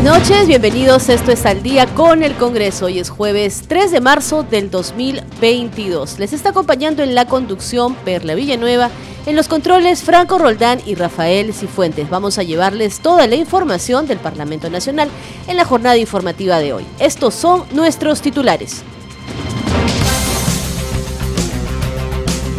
Buenas noches, bienvenidos. Esto es Al Día con el Congreso. Hoy es jueves 3 de marzo del 2022. Les está acompañando en la conducción Perla Villanueva, en los controles Franco Roldán y Rafael Cifuentes. Vamos a llevarles toda la información del Parlamento Nacional en la jornada informativa de hoy. Estos son nuestros titulares.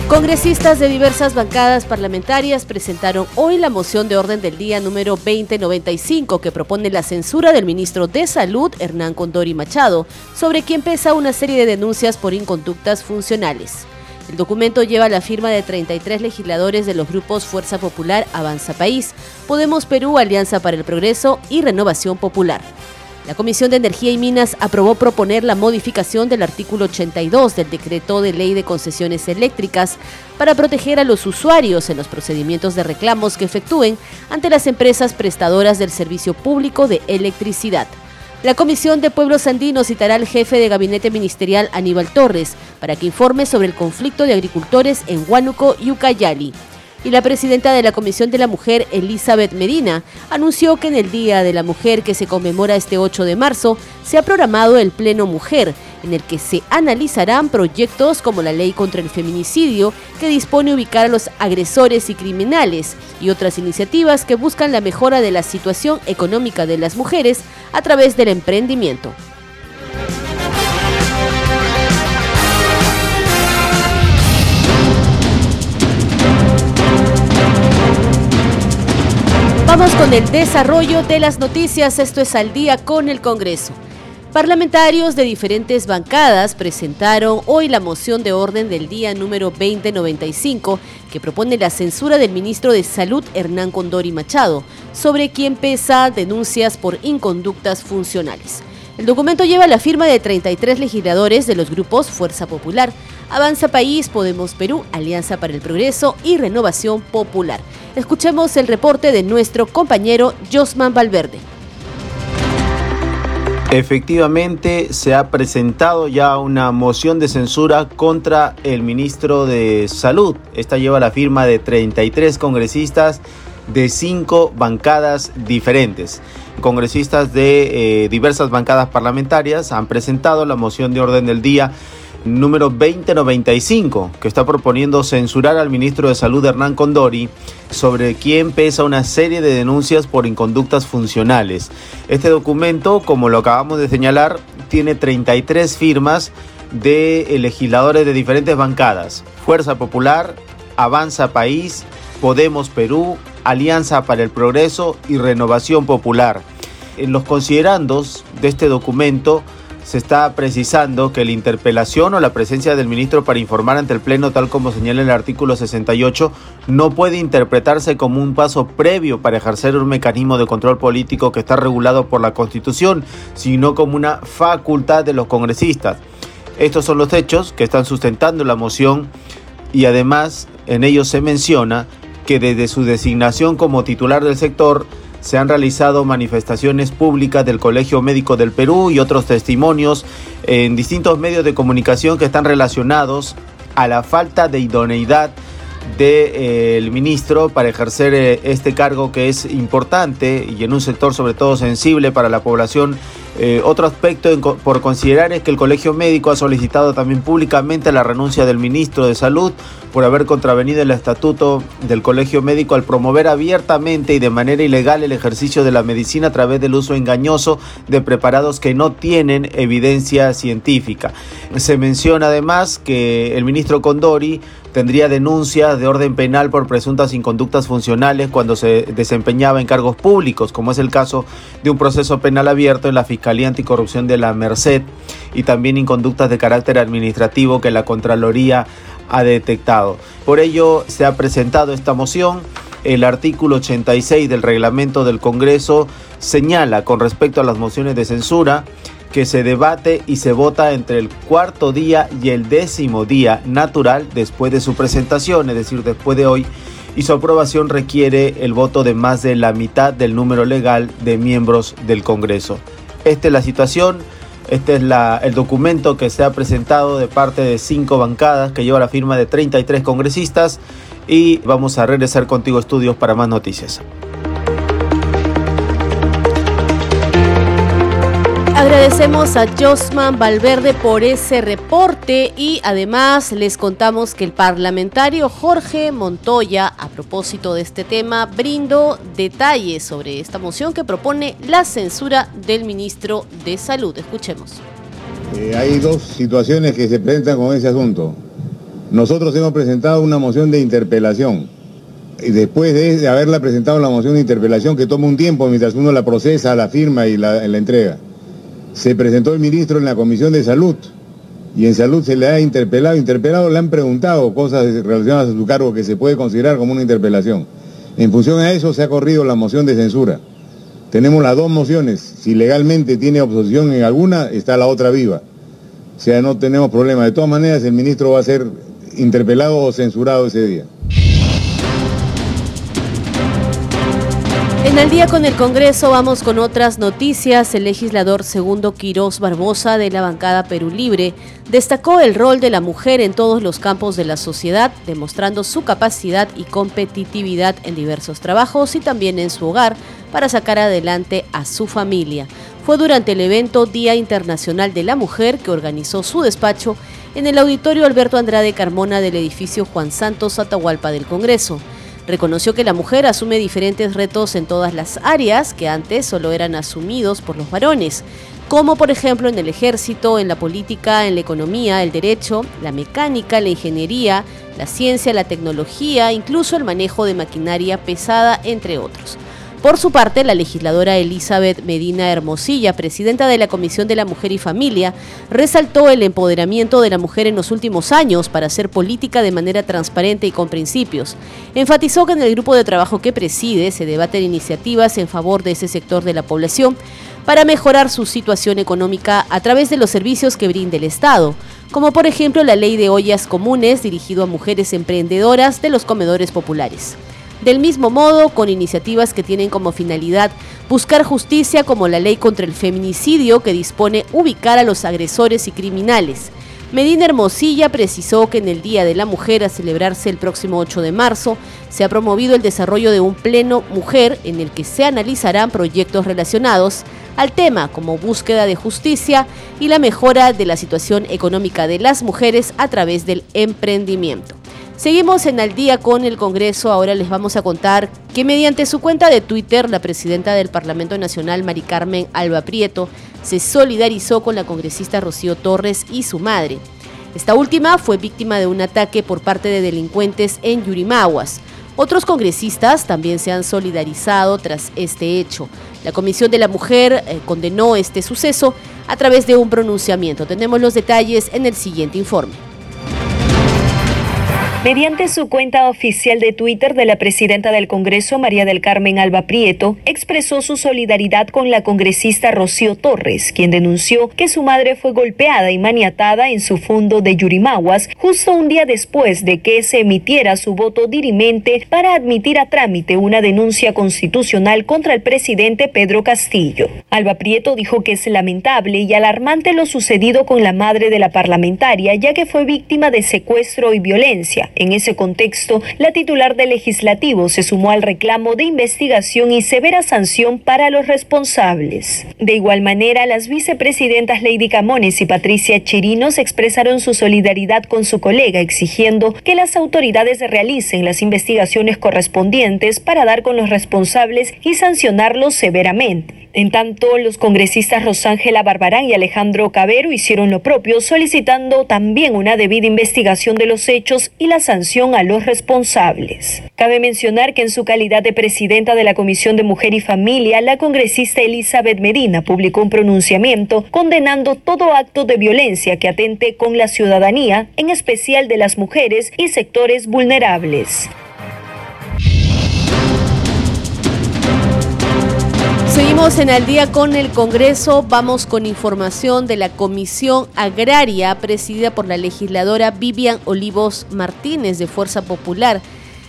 Congresistas de diversas bancadas parlamentarias presentaron hoy la moción de orden del día número 2095 que propone la censura del ministro de Salud, Hernán Condori Machado, sobre quien pesa una serie de denuncias por inconductas funcionales. El documento lleva la firma de 33 legisladores de los grupos Fuerza Popular, Avanza País, Podemos Perú, Alianza para el Progreso y Renovación Popular. La Comisión de Energía y Minas aprobó proponer la modificación del artículo 82 del decreto de ley de concesiones eléctricas para proteger a los usuarios en los procedimientos de reclamos que efectúen ante las empresas prestadoras del servicio público de electricidad. La Comisión de Pueblos Andinos citará al jefe de gabinete ministerial Aníbal Torres para que informe sobre el conflicto de agricultores en Huánuco y Ucayali y la presidenta de la Comisión de la Mujer, Elizabeth Medina, anunció que en el Día de la Mujer que se conmemora este 8 de marzo, se ha programado el Pleno Mujer, en el que se analizarán proyectos como la ley contra el feminicidio, que dispone ubicar a los agresores y criminales, y otras iniciativas que buscan la mejora de la situación económica de las mujeres a través del emprendimiento. Vamos con el desarrollo de las noticias. Esto es al día con el Congreso. Parlamentarios de diferentes bancadas presentaron hoy la moción de orden del día número 2095 que propone la censura del ministro de Salud Hernán Condori Machado, sobre quien pesa denuncias por inconductas funcionales. El documento lleva la firma de 33 legisladores de los grupos Fuerza Popular, Avanza País, Podemos Perú, Alianza para el Progreso y Renovación Popular. Escuchemos el reporte de nuestro compañero Josman Valverde. Efectivamente, se ha presentado ya una moción de censura contra el ministro de Salud. Esta lleva la firma de 33 congresistas de cinco bancadas diferentes. Congresistas de eh, diversas bancadas parlamentarias han presentado la moción de orden del día número 2095, que está proponiendo censurar al ministro de Salud Hernán Condori, sobre quien pesa una serie de denuncias por inconductas funcionales. Este documento, como lo acabamos de señalar, tiene 33 firmas de legisladores de diferentes bancadas. Fuerza Popular, Avanza País, Podemos Perú, Alianza para el Progreso y Renovación Popular. En los considerandos de este documento, se está precisando que la interpelación o la presencia del ministro para informar ante el Pleno, tal como señala el artículo 68, no puede interpretarse como un paso previo para ejercer un mecanismo de control político que está regulado por la Constitución, sino como una facultad de los congresistas. Estos son los hechos que están sustentando la moción y además en ellos se menciona que desde su designación como titular del sector, se han realizado manifestaciones públicas del Colegio Médico del Perú y otros testimonios en distintos medios de comunicación que están relacionados a la falta de idoneidad del eh, ministro para ejercer eh, este cargo que es importante y en un sector sobre todo sensible para la población eh, otro aspecto por considerar es que el Colegio Médico ha solicitado también públicamente la renuncia del ministro de Salud por haber contravenido el estatuto del Colegio Médico al promover abiertamente y de manera ilegal el ejercicio de la medicina a través del uso engañoso de preparados que no tienen evidencia científica. Se menciona además que el ministro Condori tendría denuncias de orden penal por presuntas inconductas funcionales cuando se desempeñaba en cargos públicos, como es el caso de un proceso penal abierto en la Fiscalía Anticorrupción de la Merced y también inconductas de carácter administrativo que la Contraloría ha detectado. Por ello se ha presentado esta moción. El artículo 86 del reglamento del Congreso señala con respecto a las mociones de censura que se debate y se vota entre el cuarto día y el décimo día natural después de su presentación, es decir, después de hoy, y su aprobación requiere el voto de más de la mitad del número legal de miembros del Congreso. Esta es la situación. Este es el documento que se ha presentado de parte de cinco bancadas que lleva la firma de 33 congresistas y vamos a regresar contigo estudios para más noticias. Agradecemos a Josman Valverde por ese reporte y además les contamos que el parlamentario Jorge Montoya, a propósito de este tema, brindó detalles sobre esta moción que propone la censura del ministro de Salud. Escuchemos. Eh, hay dos situaciones que se presentan con ese asunto. Nosotros hemos presentado una moción de interpelación y después de, haberla presentado la moción de interpelación que toma un tiempo mientras uno la procesa, la firma y la entrega se presentó el ministro en la Comisión de Salud y en Salud se le ha interpelado, interpelado le han preguntado cosas relacionadas a su cargo que se puede considerar como una interpelación. En función a eso se ha corrido la moción de censura. Tenemos las dos mociones. Si legalmente tiene oposición en alguna, está la otra viva. O sea, no tenemos problema. De todas maneras, el ministro va a ser interpelado o censurado ese día. En el día con el Congreso vamos con otras noticias. El legislador segundo Quirós Barbosa de la bancada Perú Libre destacó el rol de la mujer en todos los campos de la sociedad, demostrando su capacidad y competitividad en diversos trabajos y también en su hogar para sacar adelante a su familia. Fue durante el evento Día Internacional de la Mujer que organizó su despacho en el auditorio Alberto Andrade Carmona del edificio Juan Santos Atahualpa del Congreso. Reconoció que la mujer asume diferentes retos en todas las áreas que antes solo eran asumidos por los varones, como por ejemplo en el ejército, en la política, en la economía, el derecho, la mecánica, la ingeniería, la ciencia, la tecnología, incluso el manejo de maquinaria pesada, entre otros. Por su parte, la legisladora Elizabeth Medina Hermosilla, presidenta de la Comisión de la Mujer y Familia, resaltó el empoderamiento de la mujer en los últimos años para hacer política de manera transparente y con principios. Enfatizó que en el grupo de trabajo que preside se debaten iniciativas en favor de ese sector de la población para mejorar su situación económica a través de los servicios que brinde el Estado, como por ejemplo la ley de ollas comunes dirigido a mujeres emprendedoras de los comedores populares. Del mismo modo, con iniciativas que tienen como finalidad buscar justicia como la ley contra el feminicidio que dispone ubicar a los agresores y criminales. Medina Hermosilla precisó que en el Día de la Mujer a celebrarse el próximo 8 de marzo se ha promovido el desarrollo de un pleno mujer en el que se analizarán proyectos relacionados al tema como búsqueda de justicia y la mejora de la situación económica de las mujeres a través del emprendimiento. Seguimos en Al día con el Congreso. Ahora les vamos a contar que mediante su cuenta de Twitter, la presidenta del Parlamento Nacional, Mari Carmen Alba Prieto, se solidarizó con la congresista Rocío Torres y su madre. Esta última fue víctima de un ataque por parte de delincuentes en Yurimaguas. Otros congresistas también se han solidarizado tras este hecho. La Comisión de la Mujer eh, condenó este suceso a través de un pronunciamiento. Tenemos los detalles en el siguiente informe. Mediante su cuenta oficial de Twitter de la presidenta del Congreso, María del Carmen Alba Prieto, expresó su solidaridad con la congresista Rocío Torres, quien denunció que su madre fue golpeada y maniatada en su fondo de Yurimaguas justo un día después de que se emitiera su voto dirimente para admitir a trámite una denuncia constitucional contra el presidente Pedro Castillo. Alba Prieto dijo que es lamentable y alarmante lo sucedido con la madre de la parlamentaria, ya que fue víctima de secuestro y violencia en ese contexto, la titular del legislativo se sumó al reclamo de investigación y severa sanción para los responsables. De igual manera, las vicepresidentas Lady Camones y Patricia Chirinos expresaron su solidaridad con su colega, exigiendo que las autoridades realicen las investigaciones correspondientes para dar con los responsables y sancionarlos severamente. En tanto, los congresistas Rosángela Barbarán y Alejandro Cabero hicieron lo propio, solicitando también una debida investigación de los hechos y la sanción a los responsables. Cabe mencionar que en su calidad de presidenta de la Comisión de Mujer y Familia, la congresista Elizabeth Medina publicó un pronunciamiento condenando todo acto de violencia que atente con la ciudadanía, en especial de las mujeres y sectores vulnerables. Seguimos en Al día con el Congreso. Vamos con información de la Comisión Agraria presidida por la legisladora Vivian Olivos Martínez de Fuerza Popular.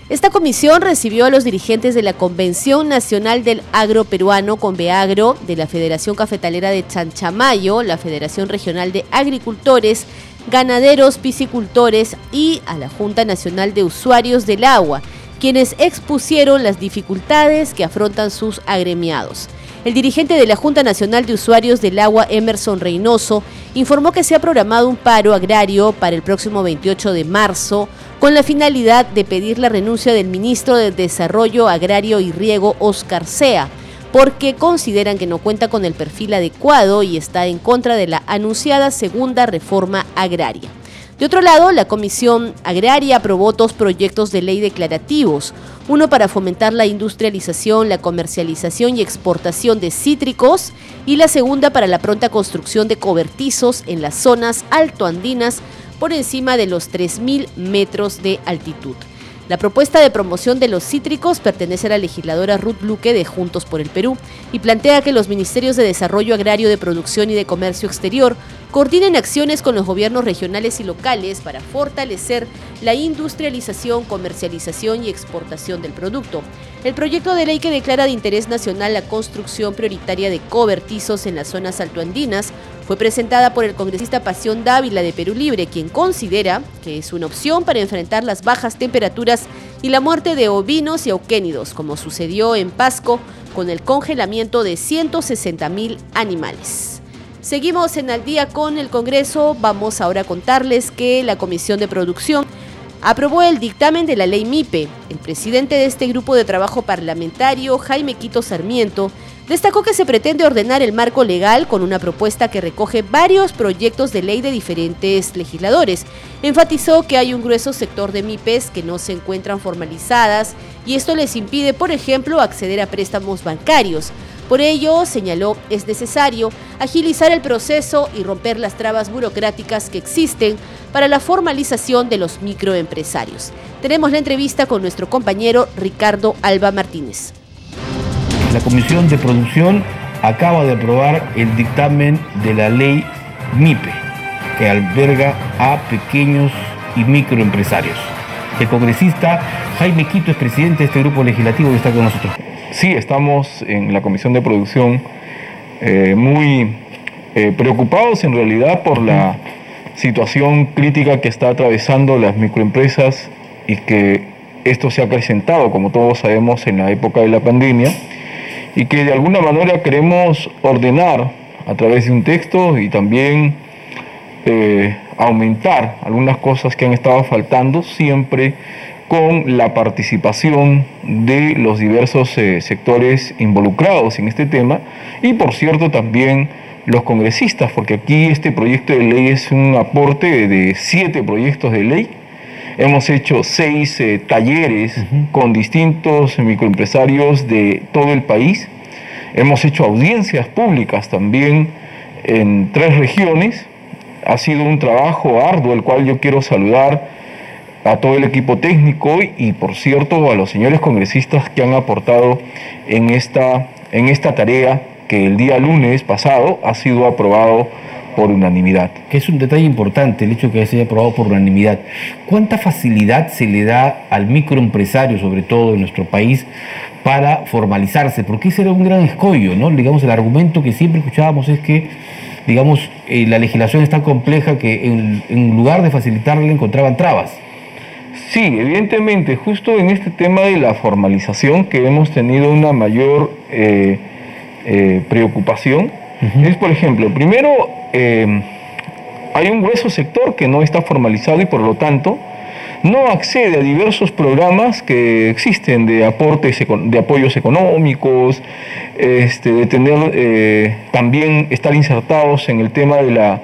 Esta comisión recibió a los dirigentes de la Convención Nacional del Agro Peruano, Conveagro, de la Federación Cafetalera de Chanchamayo, la Federación Regional de Agricultores, Ganaderos, Piscicultores y a la Junta Nacional de Usuarios del Agua quienes expusieron las dificultades que afrontan sus agremiados. El dirigente de la Junta Nacional de Usuarios del Agua, Emerson Reynoso, informó que se ha programado un paro agrario para el próximo 28 de marzo con la finalidad de pedir la renuncia del ministro de Desarrollo Agrario y Riego, Oscar Sea, porque consideran que no cuenta con el perfil adecuado y está en contra de la anunciada segunda reforma agraria. De otro lado, la Comisión Agraria aprobó dos proyectos de ley declarativos, uno para fomentar la industrialización, la comercialización y exportación de cítricos y la segunda para la pronta construcción de cobertizos en las zonas altoandinas por encima de los 3.000 metros de altitud. La propuesta de promoción de los cítricos pertenece a la legisladora Ruth Luque de Juntos por el Perú y plantea que los ministerios de Desarrollo Agrario, de Producción y de Comercio Exterior coordinen acciones con los gobiernos regionales y locales para fortalecer la industrialización, comercialización y exportación del producto. El proyecto de ley que declara de interés nacional la construcción prioritaria de cobertizos en las zonas altoandinas fue presentada por el congresista Pasión Dávila de Perú Libre, quien considera que es una opción para enfrentar las bajas temperaturas y la muerte de ovinos y auquénidos, como sucedió en Pasco con el congelamiento de 160 mil animales. Seguimos en al día con el Congreso. Vamos ahora a contarles que la Comisión de Producción aprobó el dictamen de la ley MIPE. El presidente de este grupo de trabajo parlamentario, Jaime Quito Sarmiento, Destacó que se pretende ordenar el marco legal con una propuesta que recoge varios proyectos de ley de diferentes legisladores. Enfatizó que hay un grueso sector de MIPES que no se encuentran formalizadas y esto les impide, por ejemplo, acceder a préstamos bancarios. Por ello, señaló, es necesario agilizar el proceso y romper las trabas burocráticas que existen para la formalización de los microempresarios. Tenemos la entrevista con nuestro compañero Ricardo Alba Martínez. La Comisión de Producción acaba de aprobar el dictamen de la ley MIPE, que alberga a pequeños y microempresarios. El congresista Jaime Quito es presidente de este grupo legislativo y está con nosotros. Sí, estamos en la Comisión de Producción eh, muy eh, preocupados en realidad por la situación crítica que está atravesando las microempresas y que esto se ha presentado, como todos sabemos, en la época de la pandemia y que de alguna manera queremos ordenar a través de un texto y también eh, aumentar algunas cosas que han estado faltando siempre con la participación de los diversos eh, sectores involucrados en este tema y por cierto también los congresistas, porque aquí este proyecto de ley es un aporte de siete proyectos de ley Hemos hecho seis eh, talleres con distintos microempresarios de todo el país. Hemos hecho audiencias públicas también en tres regiones. Ha sido un trabajo arduo, el cual yo quiero saludar a todo el equipo técnico y, por cierto, a los señores congresistas que han aportado en esta, en esta tarea que el día lunes pasado ha sido aprobado por unanimidad. Que es un detalle importante el hecho de que se haya aprobado por unanimidad. ¿Cuánta facilidad se le da al microempresario, sobre todo en nuestro país, para formalizarse? Porque ese era un gran escollo, ¿no? Digamos, el argumento que siempre escuchábamos es que, digamos, eh, la legislación es tan compleja que en, lugar de facilitarle encontraban trabas. Sí, evidentemente, justo en este tema de la formalización que hemos tenido una mayor eh, eh, preocupación, es, por ejemplo, primero, eh, hay un grueso sector que no está formalizado y por lo tanto no accede a diversos programas que existen de aportes, de apoyos económicos, este, de tener también estar insertados en el tema de la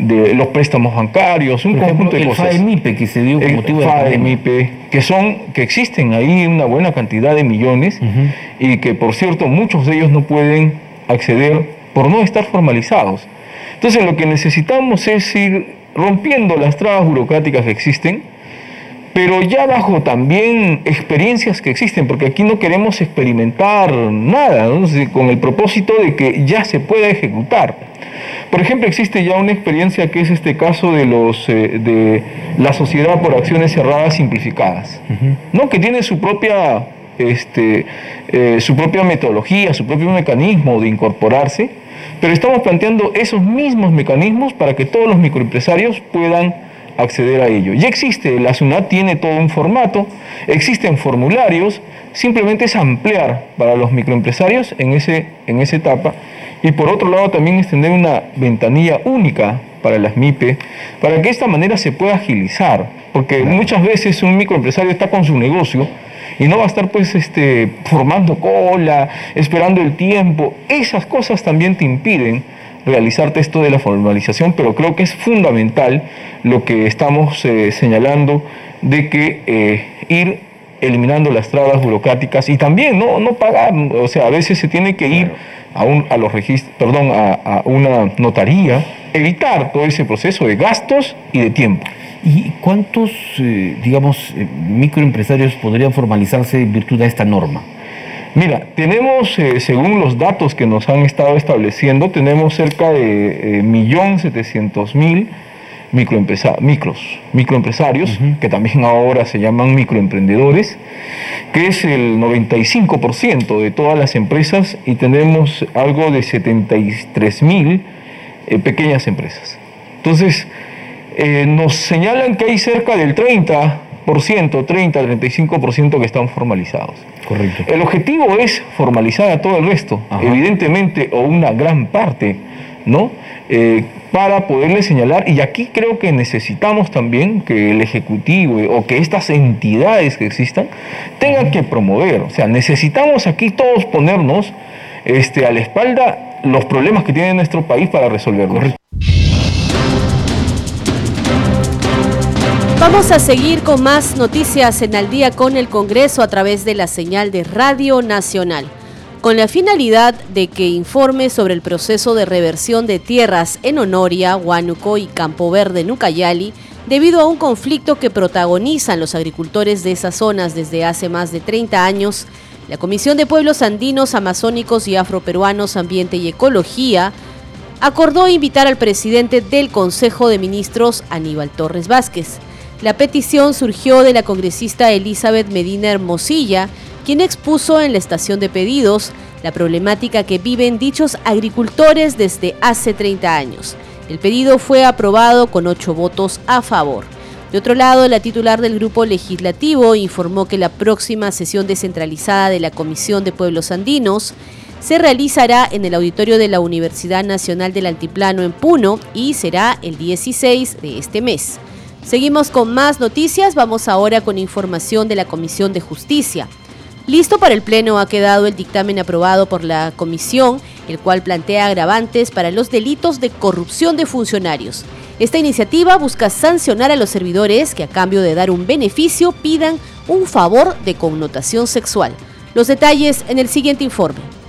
de los préstamos bancarios, un conjunto de cosas. El FAEMIPE que se dio como motivo FAEMIPE, que son que existen ahí una buena cantidad de millones y que por cierto muchos de ellos no pueden acceder por no estar formalizados. Entonces lo que necesitamos es ir rompiendo las trabas burocráticas que existen pero ya bajo también experiencias que existen, porque aquí no queremos experimentar nada, con el propósito de que ya se pueda ejecutar. Por ejemplo, existe ya una experiencia que es este caso de, los, eh, de la Sociedad por Acciones Cerradas Simplificadas, ¿no? que tiene su propia, este, eh, su propia metodología, su propio mecanismo de incorporarse, pero estamos planteando esos mismos mecanismos para que todos los microempresarios puedan acceder a ello. Ya existe, la SUNAT tiene todo un formato, existen formularios, simplemente es ampliar para los microempresarios en, ese, en esa etapa y por otro lado también extender una ventanilla única para las MIPE, para que de esta manera se pueda agilizar, porque muchas veces un microempresario está con su negocio y no va a estar pues este, formando cola, esperando el tiempo, esas cosas también te impiden realizarte esto de la formalización, pero creo que es fundamental lo que estamos eh, señalando de que eh, ir eliminando las trabas burocráticas y también no, no pagar, o sea, a veces se tiene que ir a, un, a los registros, perdón, a, una notaría, evitar todo ese proceso de gastos y de tiempo. ¿Y cuántos, eh, digamos, microempresarios podrían formalizarse en virtud de esta norma? Mira, tenemos, eh, según los datos que nos han estado estableciendo, tenemos cerca de 1.700.000 eh, micros, microempresarios, que también ahora se llaman microemprendedores, que es el 95% de todas las empresas y tenemos algo de 73.000 eh, pequeñas empresas. Entonces, nos señalan que hay cerca del 30 30, 35% que están formalizados. Correcto. El objetivo es formalizar a todo el resto, evidentemente, o una gran parte, ¿no? Eh, para poderle señalar, y aquí creo que necesitamos también que el Ejecutivo o que estas entidades que existan tengan que promover, o sea, necesitamos aquí todos ponernos este, a la espalda los problemas que tiene nuestro país para resolverlos. Vamos a seguir con más noticias en Al día con el Congreso a través de la señal de Radio Nacional, con la finalidad de que informe sobre el proceso de reversión de tierras en Honoria, Huánuco y Campo Verde, Nucayali, debido a un conflicto que protagonizan los agricultores de esas zonas desde hace más de 30 años. La Comisión de Pueblos Andinos, Amazónicos y Afroperuanos, Ambiente y Ecología acordó invitar al presidente del Consejo de Ministros, Aníbal Torres Vázquez, la petición surgió de la congresista Elizabeth Medina Hermosilla, quien expuso en la estación de pedidos la problemática que viven dichos agricultores desde hace 30 años. El pedido fue aprobado con ocho votos a favor. De otro lado, la titular del grupo legislativo informó que la próxima sesión descentralizada de la Comisión de Pueblos Andinos se realizará en el auditorio de la Universidad Nacional del Altiplano en Puno y será el 16 de este mes. Seguimos con más noticias, vamos ahora con información de la Comisión de Justicia. Listo para el Pleno ha quedado el dictamen aprobado por la Comisión, el cual plantea agravantes para los delitos de corrupción de funcionarios. Esta iniciativa busca sancionar a los servidores que a cambio de dar un beneficio pidan un favor de connotación sexual. Los detalles en el siguiente informe.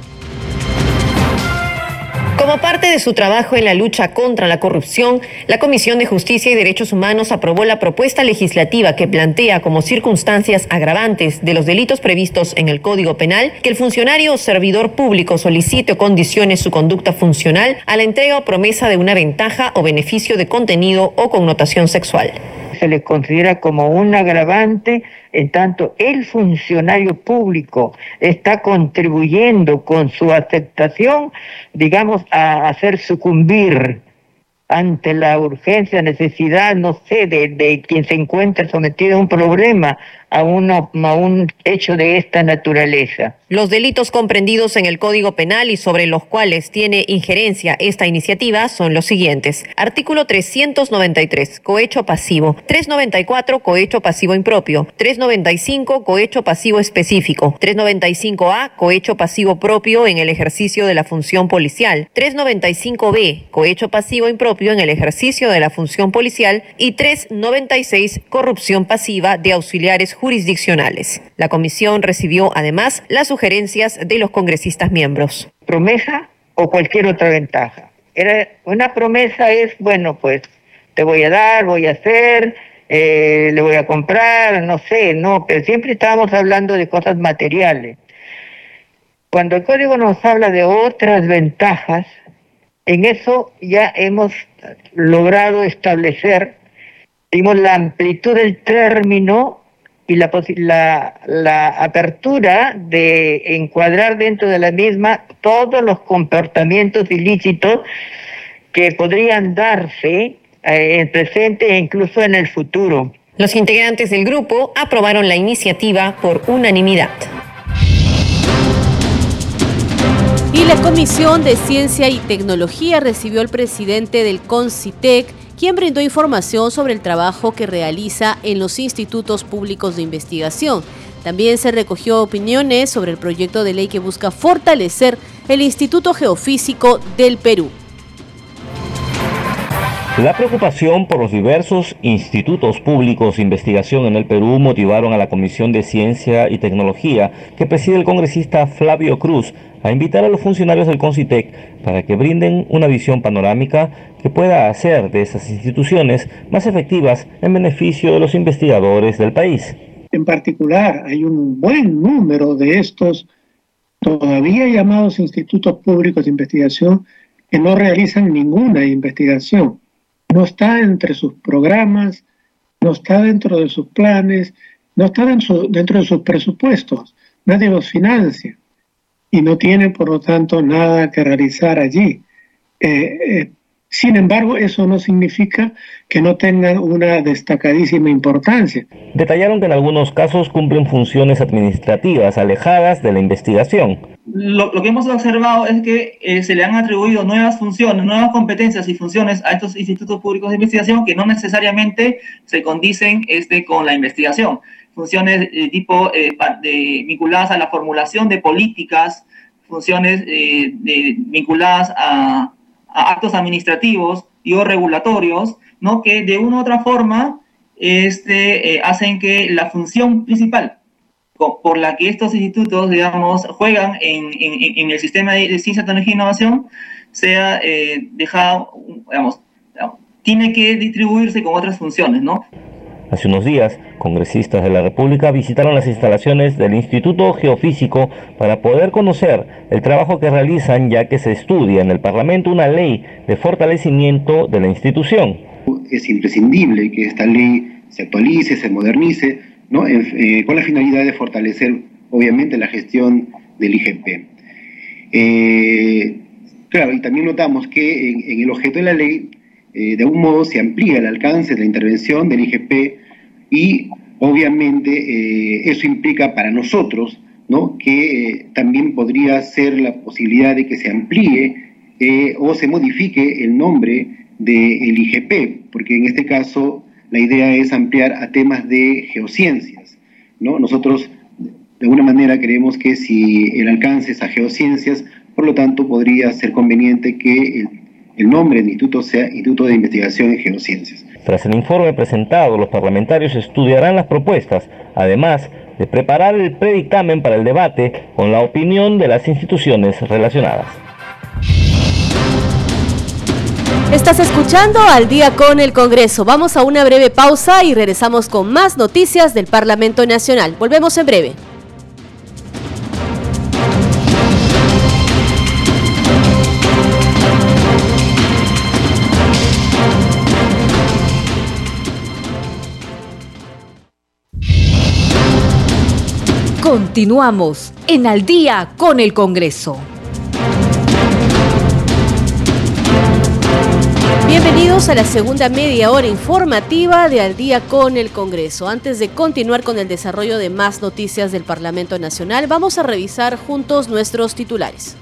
Como parte de su trabajo en la lucha contra la corrupción, la Comisión de Justicia y Derechos Humanos aprobó la propuesta legislativa que plantea como circunstancias agravantes de los delitos previstos en el Código Penal que el funcionario o servidor público solicite o condicione su conducta funcional a la entrega o promesa de una ventaja o beneficio de contenido o connotación sexual. Se le considera como un agravante en tanto el funcionario público está contribuyendo con su aceptación, digamos, a hacer sucumbir ante la urgencia, necesidad, no sé, de, quien se encuentra sometido a un problema a, un hecho de esta naturaleza. Los delitos comprendidos en el Código Penal y sobre los cuales tiene injerencia esta iniciativa son los siguientes. Artículo 393, cohecho pasivo. 394, cohecho pasivo impropio. 395, cohecho pasivo específico. 395A, cohecho pasivo propio en el ejercicio de la función policial. 395B, cohecho pasivo impropio en el ejercicio de la función policial. Y 396, corrupción pasiva de auxiliares jurisdiccionales. La comisión recibió además las sugerencias de los congresistas miembros. Promesa o cualquier otra ventaja. Era una promesa es, bueno, pues te voy a dar, voy a hacer, eh, le voy a comprar, no sé, no, pero siempre estábamos hablando de cosas materiales. Cuando el código nos habla de otras ventajas, en eso ya hemos logrado establecer digamos, la amplitud del término y la, la, la apertura de encuadrar dentro de la misma todos los comportamientos ilícitos que podrían darse eh, en presente e incluso en el futuro. Los integrantes del grupo aprobaron la iniciativa por unanimidad. Y la Comisión de Ciencia y Tecnología recibió al presidente del CONCITEC, quien brindó información sobre el trabajo que realiza en los institutos públicos de investigación. También se recogió opiniones sobre el proyecto de ley que busca fortalecer el Instituto Geofísico del Perú. La preocupación por los diversos institutos públicos de investigación en el Perú motivaron a la Comisión de Ciencia y Tecnología que preside el congresista Flavio Cruz a invitar a los funcionarios del CONCITEC para que brinden una visión panorámica que pueda hacer de esas instituciones más efectivas en beneficio de los investigadores del país. En particular, hay un buen número de estos todavía llamados institutos públicos de investigación que no realizan ninguna investigación. No está entre sus programas, no está dentro de sus planes, no está dentro, de sus presupuestos, nadie los financia y no tienen, por lo tanto, nada que realizar allí. Eh, eh, sin embargo, eso no significa que no tengan una destacadísima importancia. Detallaron que en algunos casos cumplen funciones administrativas alejadas de la investigación. Lo, que hemos observado es que eh, se le han atribuido nuevas funciones, nuevas competencias y funciones a estos institutos públicos de investigación que no necesariamente se condicen este, con la investigación funciones de tipo eh, de, vinculadas a la formulación de políticas, funciones eh, de, vinculadas a, actos administrativos y o regulatorios, ¿no? que de una u otra forma este, eh, hacen que la función principal por la que estos institutos, digamos, juegan en, el sistema de, ciencia, tecnología e innovación sea dejado, digamos, tiene que distribuirse con otras funciones, ¿no? Hace unos días, congresistas de la República visitaron las instalaciones del Instituto Geofísico para poder conocer el trabajo que realizan ya que se estudia en el Parlamento una ley de fortalecimiento de la institución. Es imprescindible que esta ley se actualice, se modernice, ¿no? Eh, con la finalidad de fortalecer, obviamente, la gestión del IGP. Eh, claro, y también notamos que en, el objeto de la ley, eh, de algún modo, se amplía el alcance de la intervención del IGP y obviamente eh, eso implica para nosotros ¿no? que eh, también podría ser la posibilidad de que se amplíe eh, o se modifique el nombre del IGP, porque en este caso la idea es ampliar a temas de geociencias. ¿no? Nosotros de alguna manera creemos que si el alcance es a geociencias, por lo tanto podría ser conveniente que el, el nombre del instituto sea Instituto de Investigación en Geociencias. Tras el informe presentado, los parlamentarios estudiarán las propuestas, además de preparar el predictamen para el debate con la opinión de las instituciones relacionadas. Estás escuchando al día con el Congreso. Vamos a una breve pausa y regresamos con más noticias del Parlamento Nacional. Volvemos en breve. Continuamos en Al día con el Congreso. Bienvenidos a la segunda media hora informativa de Al día con el Congreso. Antes de continuar con el desarrollo de más noticias del Parlamento Nacional, vamos a revisar juntos nuestros titulares.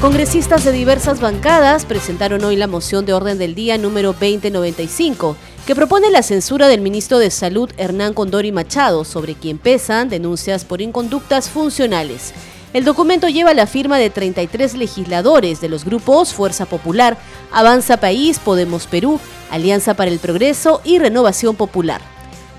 Congresistas de diversas bancadas presentaron hoy la moción de orden del día número 2095 que propone la censura del ministro de Salud Hernán Condori Machado, sobre quien pesan denuncias por inconductas funcionales. El documento lleva la firma de 33 legisladores de los grupos Fuerza Popular, Avanza País, Podemos Perú, Alianza para el Progreso y Renovación Popular.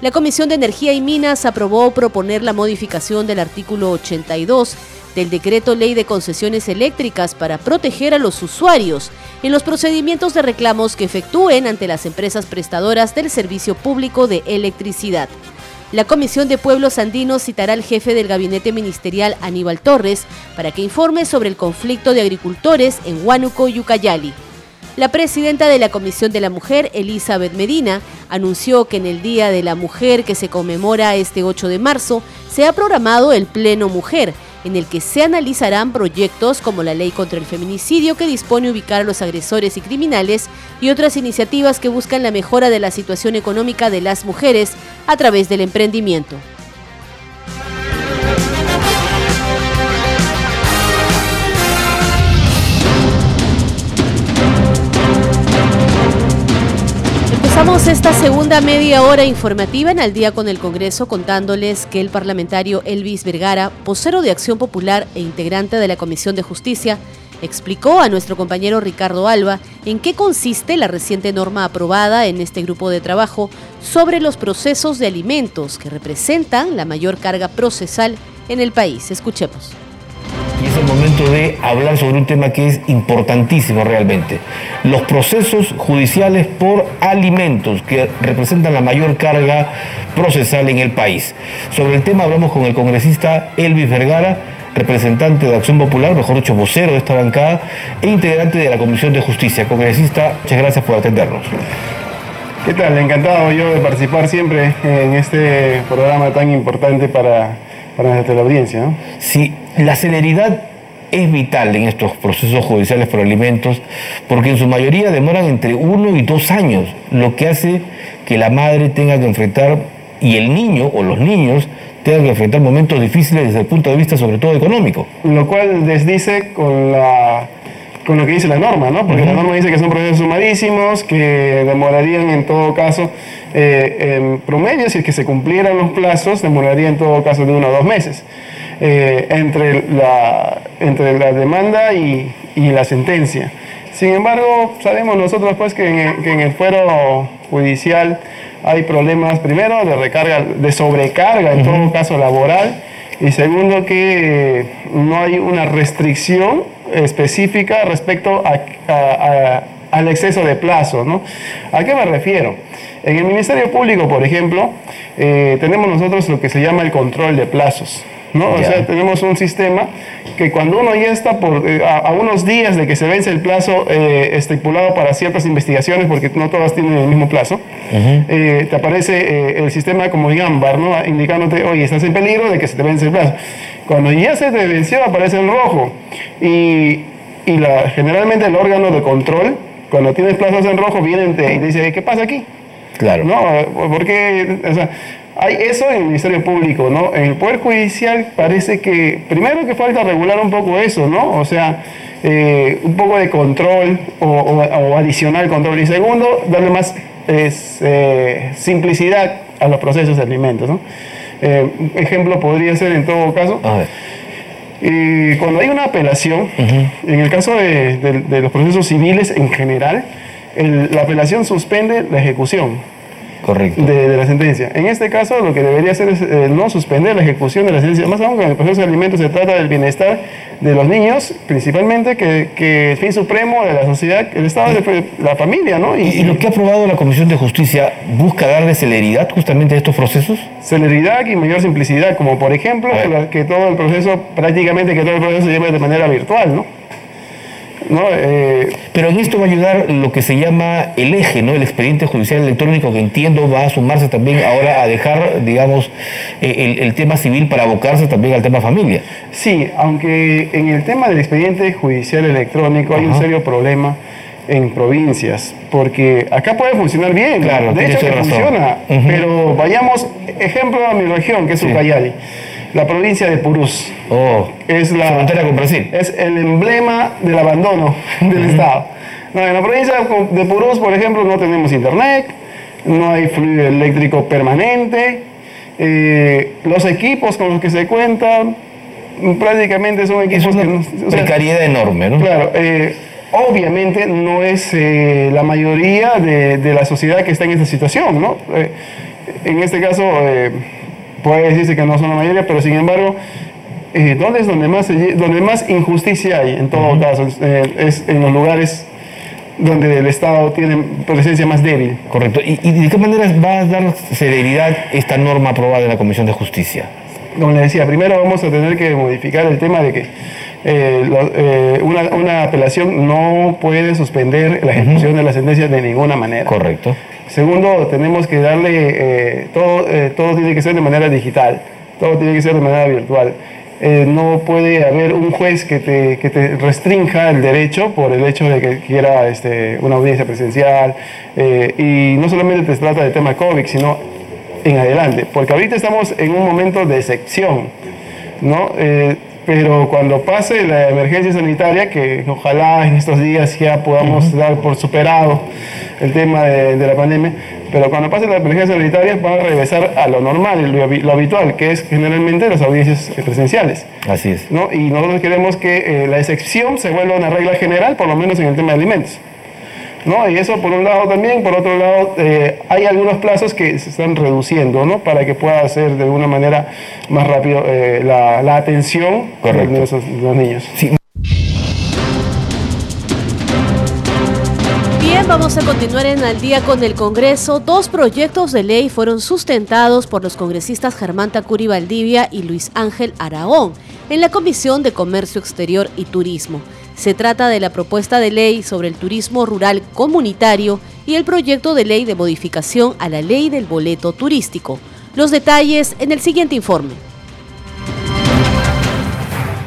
La Comisión de Energía y Minas aprobó proponer la modificación del artículo 82 del decreto ley de concesiones eléctricas para proteger a los usuarios en los procedimientos de reclamos que efectúen ante las empresas prestadoras del servicio público de electricidad. La Comisión de Pueblos Andinos citará al jefe del gabinete ministerial Aníbal Torres para que informe sobre el conflicto de agricultores en Huánuco y Ucayali. La presidenta de la Comisión de la Mujer, Elizabeth Medina, anunció que en el Día de la Mujer que se conmemora este 8 de marzo, se ha programado el Pleno Mujer, en el que se analizarán proyectos como la ley contra el feminicidio que dispone ubicar a los agresores y criminales y otras iniciativas que buscan la mejora de la situación económica de las mujeres a través del emprendimiento. Esta segunda media hora informativa en Al día con el Congreso contándoles que el parlamentario Elvis Vergara, vocero de Acción Popular e integrante de la Comisión de Justicia, explicó a nuestro compañero Ricardo Alba en qué consiste la reciente norma aprobada en este grupo de trabajo sobre los procesos de alimentos que representan la mayor carga procesal en el país. Escuchemos. Y es el momento de hablar sobre un tema que es importantísimo realmente. Los procesos judiciales por alimentos que representan la mayor carga procesal en el país. Sobre el tema hablamos con el congresista Elvis Vergara, representante de Acción Popular, mejor dicho, vocero de esta bancada, e integrante de la Comisión de Justicia. Congresista, muchas gracias por atendernos. ¿Qué tal? Encantado yo de participar siempre en este programa tan importante para, para nuestra audiencia. ¿no? Sí, la celeridad es vital en estos procesos judiciales por alimentos porque en su mayoría demoran entre uno y dos años, lo que hace que la madre tenga que enfrentar y el niño o los niños tengan que enfrentar momentos difíciles desde el punto de vista sobre todo económico. Lo cual desdice con la con lo que dice la norma, ¿no? Porque la norma dice que son procesos sumadísimos, que demorarían en todo caso, eh, en promedio, si es que se cumplieran los plazos, demoraría en todo caso de uno a dos meses. Eh, entre, la, entre la demanda y, y, la sentencia. Sin embargo, sabemos nosotros pues que en, que en el fuero judicial hay problemas, primero, de recarga, de sobrecarga, en todo caso laboral, y segundo, que no hay una restricción específica respecto a, a, a, al exceso de plazo. ¿no? ¿A qué me refiero? En el Ministerio Público, por ejemplo, eh, tenemos nosotros lo que se llama el control de plazos. ¿no? O sea, tenemos un sistema que cuando uno ya está por, eh, a, a, unos días de que se vence el plazo eh, estipulado para ciertas investigaciones, porque no todas tienen el mismo plazo, uh -huh. eh, te aparece el sistema como en ámbar, ¿no? indicándote, oye, estás en peligro de que se te vence el plazo. Cuando ya se te venció, aparece el rojo. Y, y la, generalmente el órgano de control, cuando tienes plazos en rojo, viene y te dice, ¿qué pasa aquí? Claro. No, porque, o sea, hay eso en el Ministerio Público, ¿no? En el Poder Judicial parece que, primero que falta regular un poco eso, ¿no? O sea, eh, un poco de control o, o, o, adicional control. Y segundo, darle más es, eh, simplicidad a los procesos de alimentos, ¿no? Eh, ejemplo podría ser en todo caso. A ver. Y cuando hay una apelación, uh -huh. en el caso de, de, de, los procesos civiles en general, el, la apelación suspende la ejecución. Correcto. De, de, la sentencia. En este caso, lo que debería hacer es eh, no suspender la ejecución de la sentencia. Más aún que en el proceso de alimentos se trata del bienestar de los niños, principalmente, que, que el fin supremo de la sociedad, el Estado, de la familia, ¿no? Y, y, lo que ha aprobado la Comisión de Justicia busca darle celeridad justamente a estos procesos. Celeridad y mayor simplicidad, como por ejemplo que, que todo el proceso, prácticamente que todo el proceso se lleve de manera virtual, ¿no? ¿No? Eh, Pero en esto va a ayudar lo que se llama el eje, ¿no? El expediente judicial electrónico que entiendo va a sumarse también ahora a dejar, digamos, eh, el, el, tema civil para abocarse también al tema familia. Sí, aunque en el tema del expediente judicial electrónico Ajá. hay un serio problema en provincias, porque acá puede funcionar bien, claro, de hecho que funciona, uh -huh. pero vayamos, ejemplo a mi región, que es sí. Ucayali la provincia de Purús. Oh, es la frontera con Brasil. Es el emblema del abandono del uh -huh. Estado. No, en la provincia de Purús, por ejemplo, no tenemos internet, no hay fluido eléctrico permanente, eh, los equipos con los que se cuentan prácticamente son equipos es una que no, o sea, precariedad enorme, ¿no? Claro, eh, obviamente no es eh, la mayoría de, de, la sociedad que está en esta situación, ¿no? En este caso puede decirse que no son la mayoría, pero sin embargo, eh, ¿dónde es donde más, donde más injusticia hay? En todo caso, eh, es en los lugares donde el Estado tiene presencia más débil. Correcto. ¿Y, ¿Y, de qué manera va a dar celeridad esta norma aprobada en la Comisión de Justicia? Como le decía, primero vamos a tener que modificar el tema de que eh, lo, eh, una, una, apelación no puede suspender la ejecución uh -huh. de la sentencia de ninguna manera. Correcto. Segundo, tenemos que darle, eh, todo, todo tiene que ser de manera digital, todo tiene que ser de manera virtual. no puede haber un juez que te, que te, restrinja el derecho por el hecho de que quiera este, una audiencia presencial. y no solamente se trata del tema COVID, sino en adelante, porque ahorita estamos en un momento de excepción, ¿no? Pero cuando pase la emergencia sanitaria, que ojalá en estos días ya podamos uh -huh. dar por superado el tema de, de, la pandemia, pero cuando pase la emergencia sanitaria van a regresar a lo normal, lo, lo habitual, que es generalmente las audiencias presenciales. Así es. ¿no? Y nosotros queremos que eh, la excepción se vuelva una regla general, por lo menos en el tema de alimentos. ¿No? Y eso por un lado también, por otro lado, eh, hay algunos plazos que se están reduciendo, ¿no? Para que pueda ser de alguna manera más rápido eh, la, la, atención Correcto. de esos, los niños. Sí. Bien, vamos a continuar en Al día con el Congreso. Dos proyectos de ley fueron sustentados por los congresistas Germán Tacuri Valdivia y Luis Ángel Aragón en la Comisión de Comercio Exterior y Turismo. Se trata de la propuesta de ley sobre el turismo rural comunitario y el proyecto de ley de modificación a la ley del boleto turístico. Los detalles en el siguiente informe.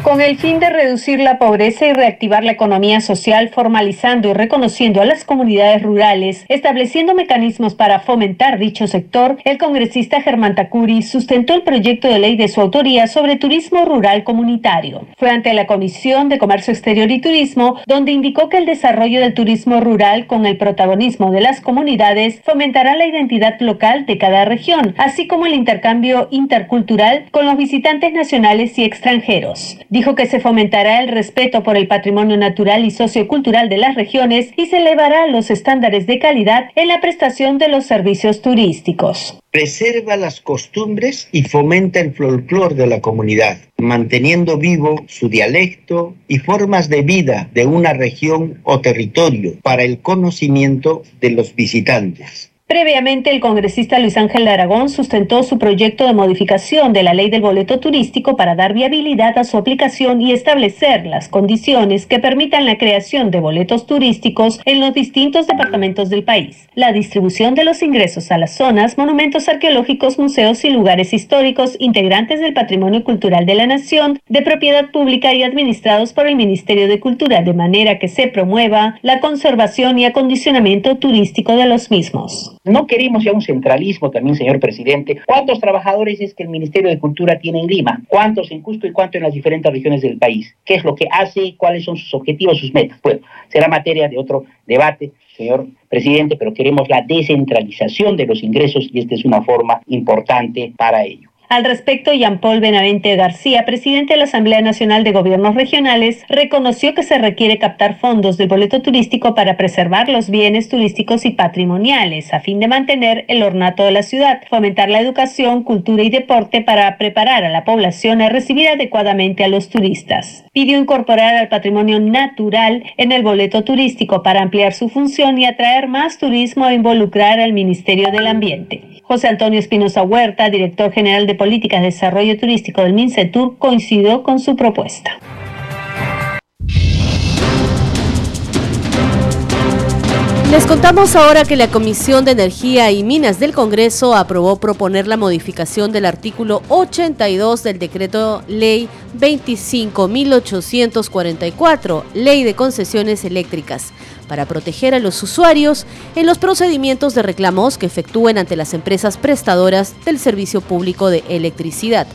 Con el fin de reducir la pobreza y reactivar la economía social, formalizando y reconociendo a las comunidades rurales, estableciendo mecanismos para fomentar dicho sector, el congresista Germán Tacuri sustentó el proyecto de ley de su autoría sobre turismo rural comunitario. Fue ante la Comisión de Comercio Exterior y Turismo, donde indicó que el desarrollo del turismo rural con el protagonismo de las comunidades fomentará la identidad local de cada región, así como el intercambio intercultural con los visitantes nacionales y extranjeros. Dijo que se fomentará el respeto por el patrimonio natural y sociocultural de las regiones y se elevará los estándares de calidad en la prestación de los servicios turísticos. Preserva las costumbres y fomenta el folclor de la comunidad, manteniendo vivo su dialecto y formas de vida de una región o territorio para el conocimiento de los visitantes. Previamente, el congresista Luis Ángel de Aragón sustentó su proyecto de modificación de la ley del boleto turístico para dar viabilidad a su aplicación y establecer las condiciones que permitan la creación de boletos turísticos en los distintos departamentos del país, la distribución de los ingresos a las zonas, monumentos arqueológicos, museos y lugares históricos integrantes del patrimonio cultural de la nación, de propiedad pública y administrados por el Ministerio de Cultura, de manera que se promueva la conservación y acondicionamiento turístico de los mismos. No queremos ya un centralismo también, señor presidente. ¿Cuántos trabajadores es que el Ministerio de Cultura tiene en Lima? ¿Cuántos en Cusco y cuántos en las diferentes regiones del país? ¿Qué es lo que hace? ¿Cuáles son sus objetivos, sus metas? Bueno, será materia de otro debate, señor presidente, pero queremos la descentralización de los ingresos y esta es una forma importante para ello. Al respecto, Jean-Paul Benavente García, presidente de la Asamblea Nacional de Gobiernos Regionales, reconoció que se requiere captar fondos del boleto turístico para preservar los bienes turísticos y patrimoniales, a fin de mantener el ornato de la ciudad, fomentar la educación, cultura y deporte para preparar a la población a recibir adecuadamente a los turistas. Pidió incorporar al patrimonio natural en el boleto turístico para ampliar su función y atraer más turismo e involucrar al Ministerio del Ambiente. José Antonio Espinosa Huerta, director general de Políticas de Desarrollo Turístico del MINCETUR, coincidió con su propuesta. Les contamos ahora que la Comisión de Energía y Minas del Congreso aprobó proponer la modificación del artículo 82 del decreto ley 25.844, Ley de Concesiones Eléctricas, para proteger a los usuarios en los procedimientos de reclamos que efectúen ante las empresas prestadoras del servicio público de electricidad.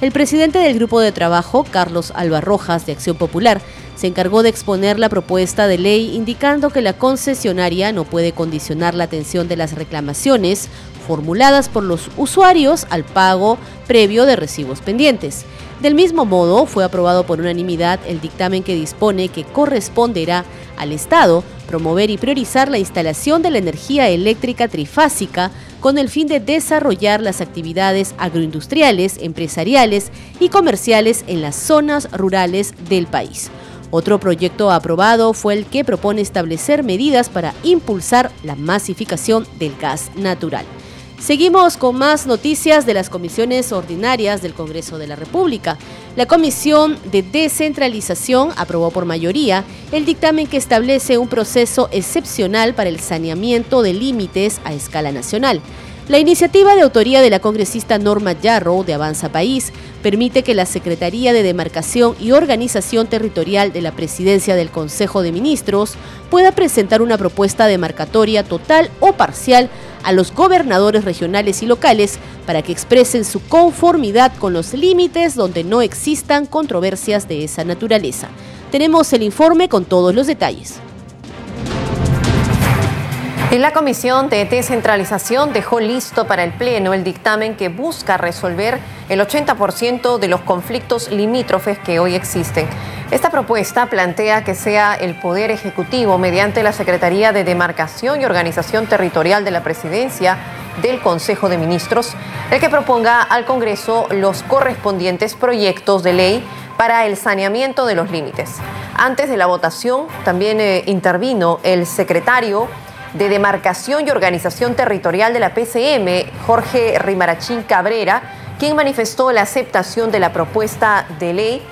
El presidente del grupo de trabajo, Carlos Alba Rojas, de Acción Popular, se encargó de exponer la propuesta de ley indicando que la concesionaria no puede condicionar la atención de las reclamaciones formuladas por los usuarios al pago previo de recibos pendientes. Del mismo modo, fue aprobado por unanimidad el dictamen que dispone que corresponderá al Estado promover y priorizar la instalación de la energía eléctrica trifásica con el fin de desarrollar las actividades agroindustriales, empresariales y comerciales en las zonas rurales del país. Otro proyecto aprobado fue el que propone establecer medidas para impulsar la masificación del gas natural. Seguimos con más noticias de las comisiones ordinarias del Congreso de la República. La Comisión de Descentralización aprobó por mayoría el dictamen que establece un proceso excepcional para el saneamiento de límites a escala nacional. La iniciativa de autoría de la congresista Norma Yarrow de Avanza País permite que la Secretaría de Demarcación y Organización Territorial de la Presidencia del Consejo de Ministros pueda presentar una propuesta demarcatoria total o parcial a los gobernadores regionales y locales para que expresen su conformidad con los límites donde no existan controversias de esa naturaleza. Tenemos el informe con todos los detalles. En la Comisión de Descentralización dejó listo para el Pleno el dictamen que busca resolver el 80% de los conflictos limítrofes que hoy existen. Esta propuesta plantea que sea el Poder Ejecutivo, mediante la Secretaría de Demarcación y Organización Territorial de la Presidencia del Consejo de Ministros, el que proponga al Congreso los correspondientes proyectos de ley para el saneamiento de los límites. Antes de la votación también eh, intervino el secretario de Demarcación y Organización Territorial de la PCM, Jorge Rimarachín Cabrera, quien manifestó la aceptación de la propuesta de ley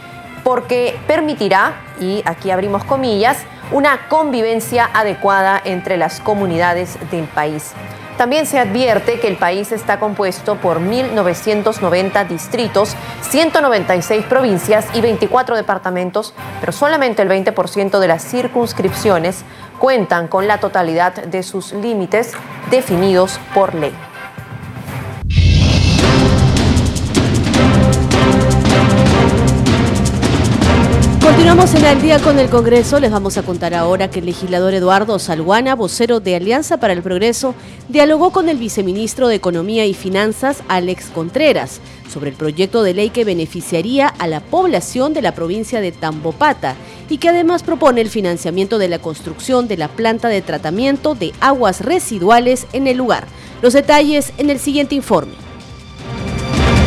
porque permitirá, y aquí abrimos comillas, una convivencia adecuada entre las comunidades del país. También se advierte que el país está compuesto por 1.990 distritos, 196 provincias y 24 departamentos, pero solamente el 20% de las circunscripciones cuentan con la totalidad de sus límites definidos por ley. Continuamos en el día con el Congreso. Les vamos a contar ahora que el legislador Eduardo Salguana, vocero de Alianza para el Progreso, dialogó con el viceministro de Economía y Finanzas, Alex Contreras, sobre el proyecto de ley que beneficiaría a la población de la provincia de Tambopata y que además propone el financiamiento de la construcción de la planta de tratamiento de aguas residuales en el lugar. Los detalles en el siguiente informe.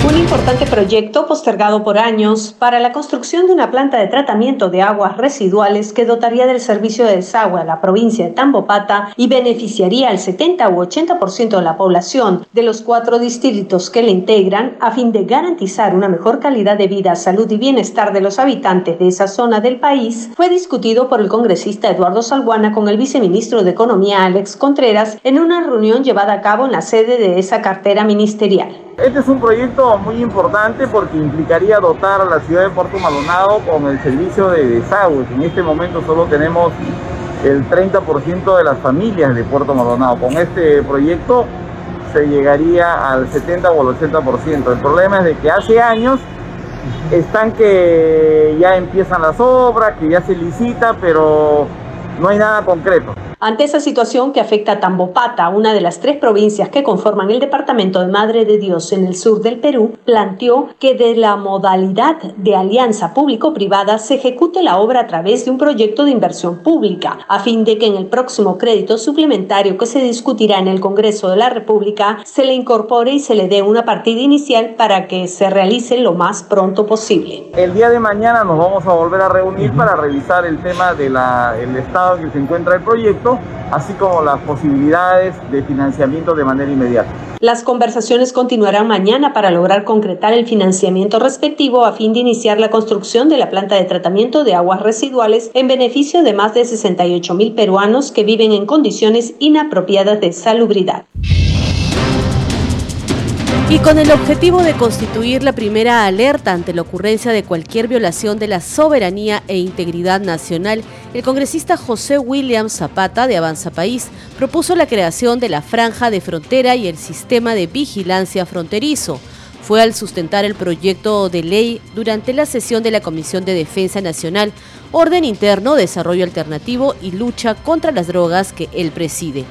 Un importante proyecto postergado por años para la construcción de una planta de tratamiento de aguas residuales que dotaría del servicio de desagüe a la provincia de Tambopata y beneficiaría al 70 u 80% de la población de los cuatro distritos que le integran a fin de garantizar una mejor calidad de vida, salud y bienestar de los habitantes de esa zona del país, fue discutido por el congresista Eduardo Salguana con el viceministro de Economía Alex Contreras en una reunión llevada a cabo en la sede de esa cartera ministerial. Este es un proyecto muy importante porque implicaría dotar a la ciudad de Puerto Maldonado con el servicio de desagües. En este momento solo tenemos el 30% de las familias de Puerto Maldonado. Con este proyecto se llegaría al 70 o al 80%. El problema es de que hace años están que ya empiezan las obras, que ya se licita, pero no hay nada concreto. Ante esa situación que afecta a Tambopata, una de las tres provincias que conforman el departamento de Madre de Dios en el sur del Perú, planteó que de la modalidad de alianza público-privada se ejecute la obra a través de un proyecto de inversión pública, a fin de que en el próximo crédito suplementario que se discutirá en el Congreso de la República se le incorpore y se le dé una partida inicial para que se realice lo más pronto posible. El día de mañana nos vamos a volver a reunir para revisar el tema del estado en que se encuentra el proyecto así como las posibilidades de financiamiento de manera inmediata. Las conversaciones continuarán mañana para lograr concretar el financiamiento respectivo a fin de iniciar la construcción de la planta de tratamiento de aguas residuales en beneficio de más de 68 mil peruanos que viven en condiciones inapropiadas de salubridad. Y con el objetivo de constituir la primera alerta ante la ocurrencia de cualquier violación de la soberanía e integridad nacional, el congresista José William Zapata de Avanza País propuso la creación de la franja de frontera y el sistema de vigilancia fronterizo. Fue al sustentar el proyecto de ley durante la sesión de la Comisión de Defensa Nacional, Orden Interno, Desarrollo Alternativo y Lucha contra las Drogas que él preside.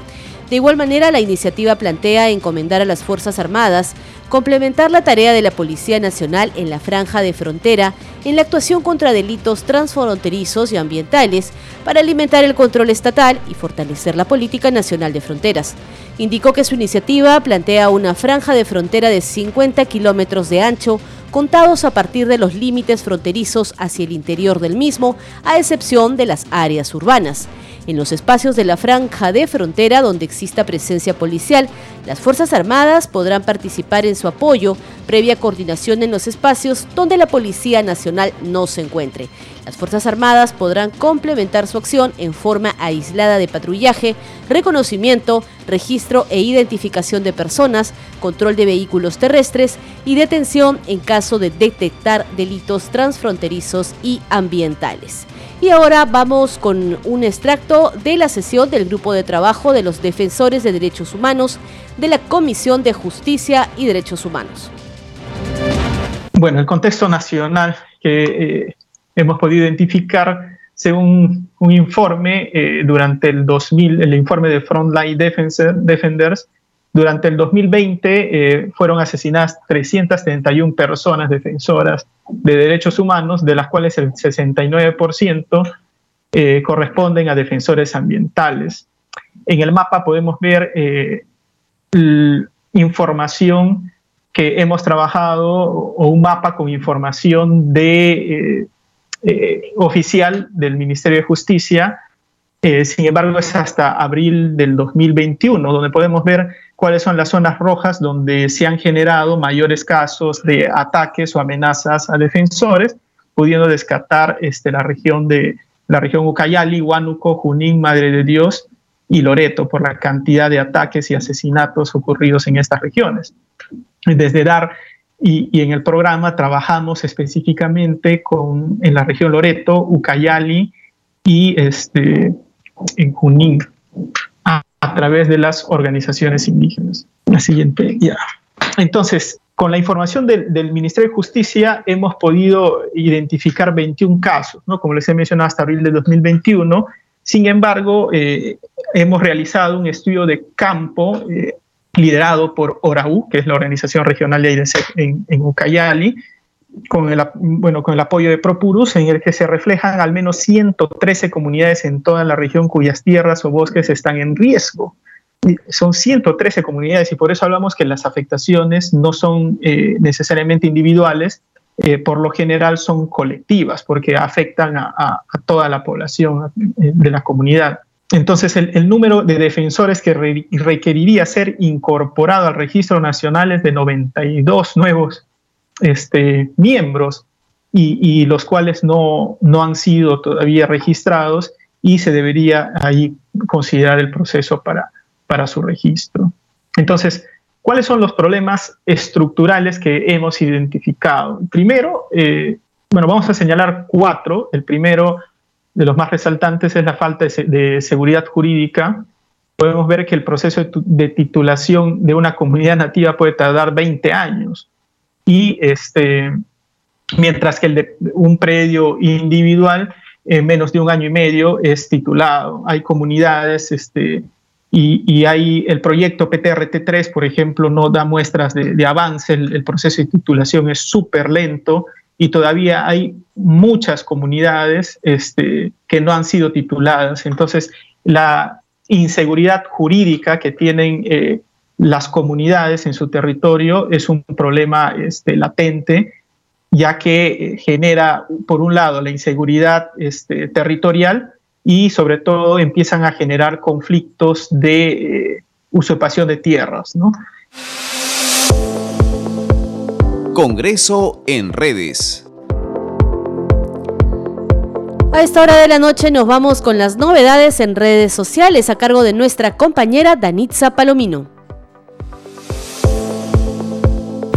De igual manera, la iniciativa plantea encomendar a las Fuerzas Armadas complementar la tarea de la Policía Nacional en la franja de frontera en la actuación contra delitos transfronterizos y ambientales para alimentar el control estatal y fortalecer la política nacional de fronteras. Indicó que su iniciativa plantea una franja de frontera de 50 kilómetros de ancho contados a partir de los límites fronterizos hacia el interior del mismo, a excepción de las áreas urbanas. En los espacios de la franja de frontera donde exista presencia policial, las Fuerzas Armadas podrán participar en su apoyo, previa coordinación en los espacios donde la Policía Nacional no se encuentre. Las Fuerzas Armadas podrán complementar su acción en forma aislada de patrullaje, reconocimiento, registro e identificación de personas, control de vehículos terrestres y detención en caso de detectar delitos transfronterizos y ambientales. Y ahora vamos con un extracto de la sesión del Grupo de Trabajo de los Defensores de Derechos Humanos de la Comisión de Justicia y Derechos Humanos. Bueno, el contexto nacional que eh, hemos podido identificar según un informe eh, durante el 2000, el informe de Frontline Defenders, durante el 2020 eh, fueron asesinadas 371 personas defensoras de derechos humanos, de las cuales el 69% eh, corresponden a defensores ambientales. En el mapa podemos ver eh, información que hemos trabajado o un mapa con información de, oficial del Ministerio de Justicia eh, sin embargo, es hasta abril del 2021, donde podemos ver cuáles son las zonas rojas donde se han generado mayores casos de ataques o amenazas a defensores, pudiendo descartar este, la región de la región Ucayali, Huánuco, Junín, Madre de Dios y Loreto, por la cantidad de ataques y asesinatos ocurridos en estas regiones. Desde DAR y, y en el programa trabajamos específicamente con, en la región Loreto, Ucayali y este, en Junín a, través de las organizaciones indígenas. La siguiente, ya. Entonces, con la información del, Ministerio de Justicia hemos podido identificar 21 casos, ¿no? como les he mencionado hasta abril de 2021. Sin embargo, eh, hemos realizado un estudio de campo eh, liderado por ORAU, que es la Organización Regional de AIDESEC en, Ucayali, con el, bueno, con el apoyo de Propurus, en el que se reflejan al menos 113 comunidades en toda la región cuyas tierras o bosques están en riesgo. Son 113 comunidades y por eso hablamos que las afectaciones no son eh, necesariamente individuales, eh, por lo general son colectivas, porque afectan a, toda la población eh, de la comunidad. Entonces, el, número de defensores que requeriría ser incorporado al registro nacional es de 92 nuevos este, miembros y, los cuales no, no han sido todavía registrados y se debería ahí considerar el proceso para, para su registro. Entonces, ¿cuáles son los problemas estructurales que hemos identificado? Primero, eh, bueno, vamos a señalar cuatro. El primero de los más resaltantes es la falta de, seguridad jurídica. Podemos ver que el proceso de titulación de una comunidad nativa puede tardar 20 años y este, mientras que el de un predio individual en menos de un año y medio es titulado. Hay comunidades este, y, y hay el proyecto PTRT3, por ejemplo, no da muestras de, avance, el, proceso de titulación es súper lento y todavía hay muchas comunidades este, que no han sido tituladas. Entonces, la inseguridad jurídica que tienen eh, las comunidades en su territorio es un problema este, latente, ya que eh, genera, por un lado, la inseguridad este, territorial y sobre todo empiezan a generar conflictos de eh, usurpación de tierras. Congreso en redes. A esta hora de la noche nos vamos con las novedades en redes sociales a cargo de nuestra compañera Danitza Palomino.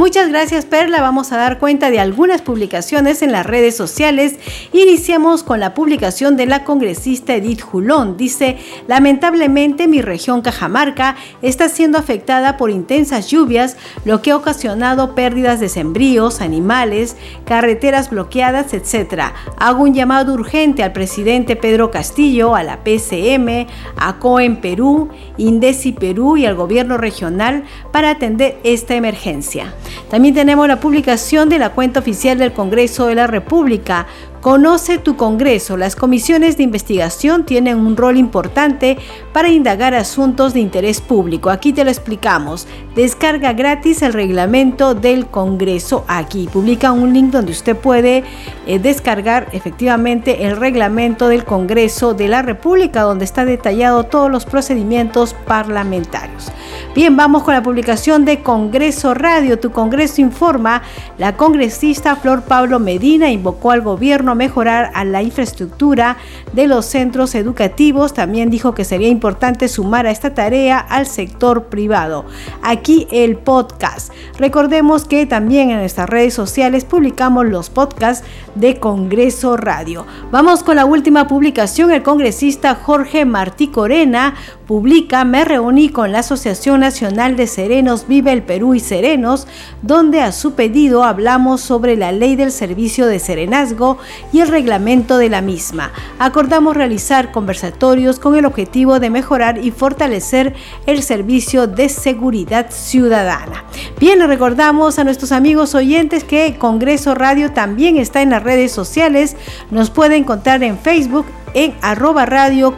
Muchas gracias Perla, vamos a dar cuenta de algunas publicaciones en las redes sociales. Iniciamos con la publicación de la congresista Edith Julón. Dice, lamentablemente mi región Cajamarca está siendo afectada por intensas lluvias, lo que ha ocasionado pérdidas de sembríos, animales, carreteras bloqueadas, etc. Hago un llamado urgente al presidente Pedro Castillo, a la PCM, a COEN Perú, Indesi Perú y al gobierno regional para atender esta emergencia. También tenemos la publicación de la cuenta oficial del Congreso de la República Conoce tu Congreso. Las comisiones de investigación tienen un rol importante para indagar asuntos de interés público. Aquí te lo explicamos. Descarga gratis el reglamento del Congreso aquí. Publica un link donde usted puede eh, descargar efectivamente el reglamento del Congreso de la República donde está detallado todos los procedimientos parlamentarios. Bien, vamos con la publicación de Congreso Radio. Tu Congreso informa. La congresista Flor Pablo Medina invocó al gobierno mejorar a la infraestructura de los centros educativos. También dijo que sería importante sumar a esta tarea al sector privado. Aquí el podcast. Recordemos que también en nuestras redes sociales publicamos los podcasts de Congreso Radio. Vamos con la última publicación. El congresista Jorge Martí Corena publica Me reuní con la Asociación Nacional de Serenos Vive el Perú y Serenos, donde a su pedido hablamos sobre la ley del servicio de serenazgo y el reglamento de la misma. Acordamos realizar conversatorios con el objetivo de mejorar y fortalecer el servicio de seguridad ciudadana. Bien, le recordamos a nuestros amigos oyentes que Congreso Radio también está en las redes sociales. Nos puede encontrar en Facebook en arroba radio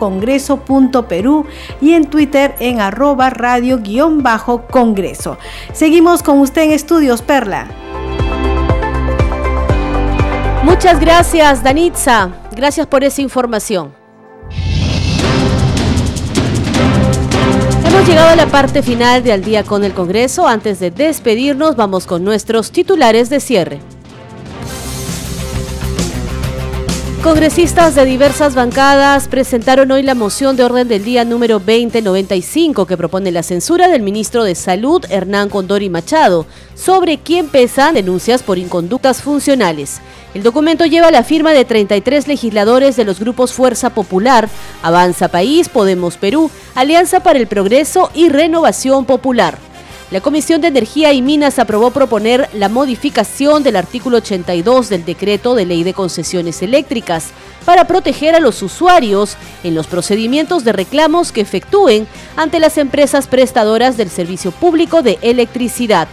y en Twitter en arroba radio guion bajo congreso. Seguimos con usted en estudios, Perla. Muchas gracias, Danitza. Gracias por esa información. Hemos llegado a la parte final de Al día con el Congreso. Antes de despedirnos, vamos con nuestros titulares de cierre. Congresistas de diversas bancadas presentaron hoy la moción de orden del día número 2095 que propone la censura del ministro de Salud, Hernán Condori Machado, sobre quien pesan denuncias por inconductas funcionales. El documento lleva la firma de 33 legisladores de los grupos Fuerza Popular, Avanza País, Podemos Perú, Alianza para el Progreso y Renovación Popular. La Comisión de Energía y Minas aprobó proponer la modificación del artículo 82 del decreto de ley de concesiones eléctricas para proteger a los usuarios en los procedimientos de reclamos que efectúen ante las empresas prestadoras del servicio público de electricidad.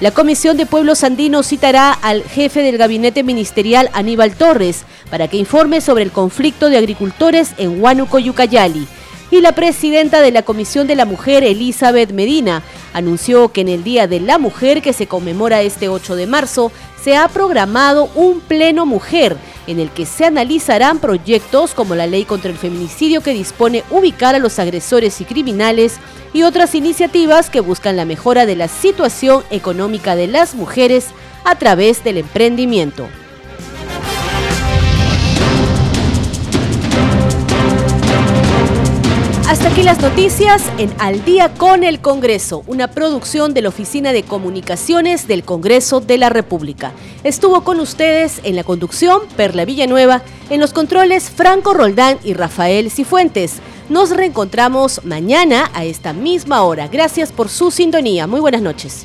La Comisión de Pueblos Andinos citará al jefe del gabinete ministerial Aníbal Torres para que informe sobre el conflicto de agricultores en Huánuco, Yucayali y la presidenta de la Comisión de la Mujer, Elizabeth Medina, anunció que en el Día de la Mujer, que se conmemora este 8 de marzo, se ha programado un pleno mujer en el que se analizarán proyectos como la ley contra el feminicidio que dispone ubicar a los agresores y criminales y otras iniciativas que buscan la mejora de la situación económica de las mujeres a través del emprendimiento. Hasta aquí las noticias en Al día con el Congreso, una producción de la Oficina de Comunicaciones del Congreso de la República. Estuvo con ustedes en la conducción Perla Villanueva, en los controles Franco Roldán y Rafael Cifuentes. Nos reencontramos mañana a esta misma hora. Gracias por su sintonía. Muy buenas noches.